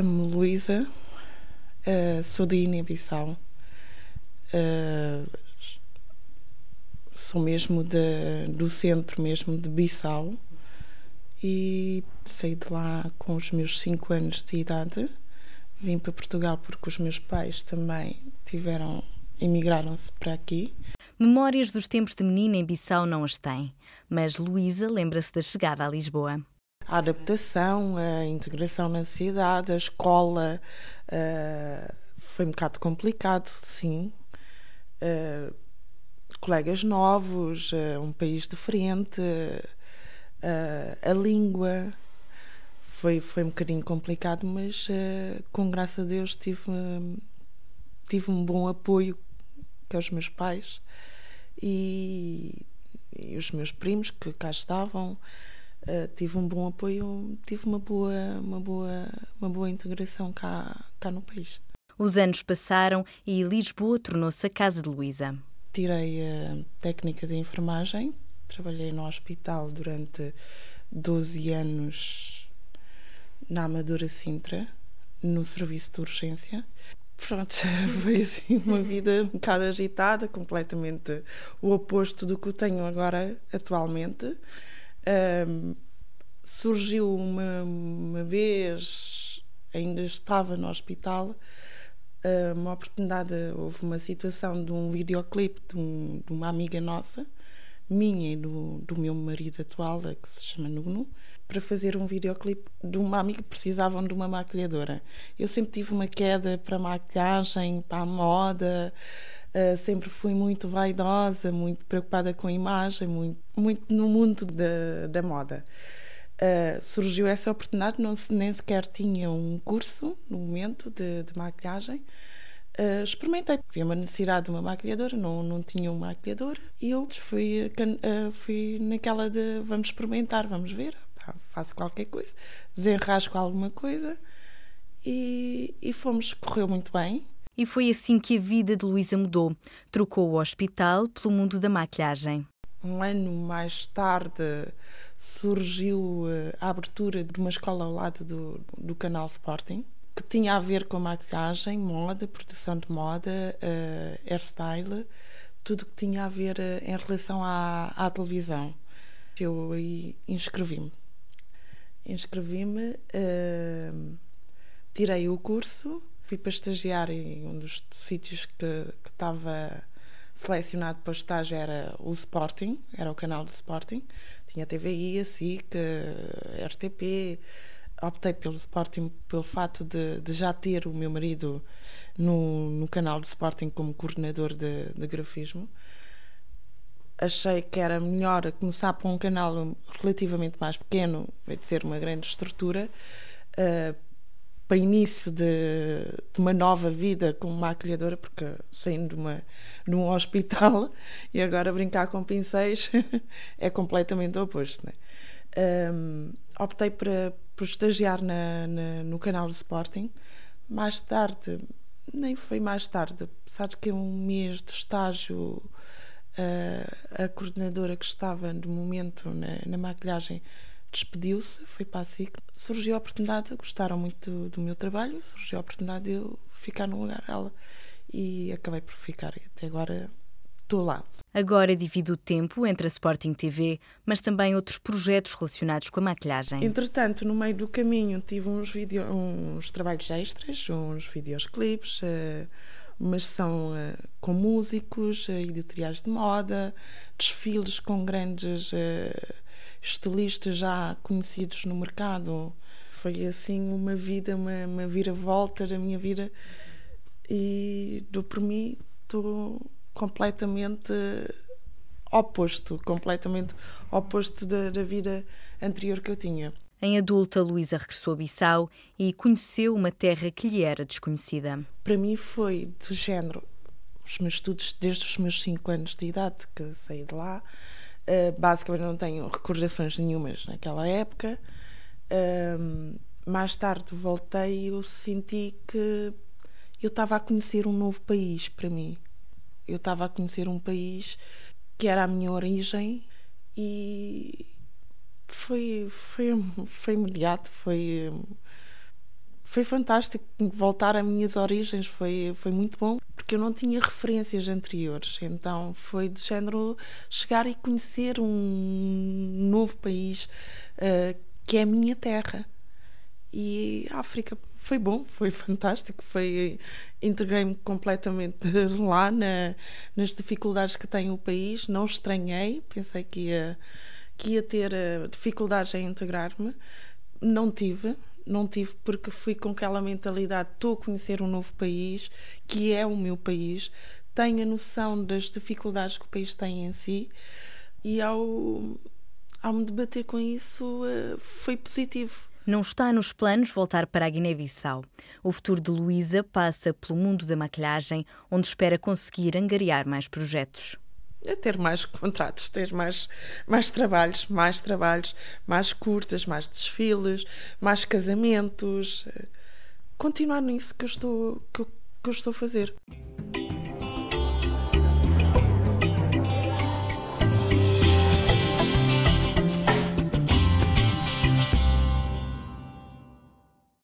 Chamo-me Luísa, uh, sou de Guiné-Bissau. Uh, sou mesmo de, do centro mesmo de Bissau e saí de lá com os meus 5 anos de idade. Vim para Portugal porque os meus pais também tiveram, emigraram-se para aqui. Memórias dos tempos de menina em Bissau não as tem, mas Luísa lembra-se da chegada a Lisboa. A adaptação, a integração na cidade, a escola, uh, foi um bocado complicado, sim. Uh, colegas novos, uh, um país diferente, a língua. Foi, foi um bocadinho complicado, mas com graça a Deus tive, tive um bom apoio, que é os meus pais e, e os meus primos que cá estavam. Uh, tive um bom apoio, tive uma boa, uma boa, uma boa integração cá, cá no país. Os anos passaram e Lisboa tornou-se a casa de Luísa. Tirei a técnica de enfermagem, trabalhei no hospital durante 12 anos na Amadora Sintra, no serviço de urgência. Pronto, foi assim uma vida um bocado agitada, completamente o oposto do que eu tenho agora atualmente. Um, surgiu uma, uma vez, ainda estava no hospital, uma oportunidade, houve uma situação de um videoclipe de, um, de uma amiga nossa, minha e do, do meu marido atual, que se chama Nuno, para fazer um videoclipe de uma amiga que precisavam de uma maquilhadora. Eu sempre tive uma queda para a maquilhagem, para a moda, uh, sempre fui muito vaidosa, muito preocupada com a imagem, muito, muito no mundo da, da moda. Uh, surgiu essa oportunidade, não, nem sequer tinha um curso no momento de, de maquilhagem. Uh, experimentei, havia uma necessidade de uma maquilhadora, não, não tinha uma maquilhadora, e eu fui, fui naquela de vamos experimentar, vamos ver faço qualquer coisa, desenrasco alguma coisa e, e fomos, correu muito bem. E foi assim que a vida de Luísa mudou. Trocou o hospital pelo mundo da maquilhagem. Um ano mais tarde surgiu eh, a abertura de uma escola ao lado do, do canal Sporting, que tinha a ver com maquilhagem, moda, produção de moda, uh, hairstyle, tudo que tinha a ver uh, em relação à, à televisão. Eu inscrevi-me inscrevi-me, uh, tirei o curso, fui para estagiar em um dos sítios que, que estava selecionado para estágio era o Sporting, era o canal do Sporting, tinha TVI, a SIC, RTP, optei pelo Sporting pelo fato de, de já ter o meu marido no, no canal do Sporting como coordenador de, de grafismo. Achei que era melhor começar por um canal relativamente mais pequeno, vai ser uma grande estrutura, uh, para início de, de, uma nova vida como maquilhadora, porque saindo de, uma, de um hospital e agora brincar com pincéis é completamente o oposto. Né? Um, optei para, por estagiar na, na, no canal do Sporting. Mais tarde, nem foi mais tarde, sabes que é um mês de estágio a, a coordenadora que estava no momento na, na maquilhagem despediu-se, foi para a SIC. Surgiu a oportunidade, gostaram muito do, do, meu trabalho, surgiu a oportunidade de eu ficar no lugar dela e acabei por ficar. Até agora estou lá. Agora divido o tempo entre a Sporting TV, mas também outros projetos relacionados com a maquilhagem. Entretanto, no meio do caminho, tive uns, video, uns trabalhos extras, uns videoclipes. Uh, mas são uh, com músicos, uh, editoriais de moda, desfiles com grandes estilistas já conhecidos no mercado. Foi assim uma vida, uma, uma vira-volta da minha vida e do por mim estou completamente oposto, completamente oposto da, da vida anterior que eu tinha. Em adulta, Luísa regressou a Bissau e conheceu uma terra que lhe era desconhecida. Para mim foi do género, os meus estudos desde os meus 5 anos de idade, que saí de lá. Uh, basicamente não tenho recordações nenhumas naquela época. Uh, mais tarde voltei e eu senti que eu estava a conhecer um novo país para mim. Eu estava a conhecer um país que era a minha origem e foi, foi, foi imediato, foi, foi fantástico voltar às minhas origens, foi, foi muito bom, porque eu não tinha referências anteriores, então foi de género chegar e conhecer um novo país uh, que é a minha terra. E a África foi bom, foi fantástico, foi integrei-me completamente lá na, nas dificuldades que tem o país, não estranhei, pensei que ia, que ia ter uh, dificuldades em integrar-me, não tive, não tive porque fui com aquela mentalidade: estou a conhecer um novo país, que é o meu país, tenho a noção das dificuldades que o país tem em si, e ao, ao me debater com isso, eh, foi positivo. Não está nos planos voltar para a Guiné-Bissau. O futuro de Luísa passa pelo mundo da maquilhagem, onde espera conseguir angariar mais projetos é ter mais contratos, ter mais, mais trabalhos, mais trabalhos, mais curtas, mais desfiles, mais casamentos. Continuar nisso que eu estou, que eu, que eu estou a fazer.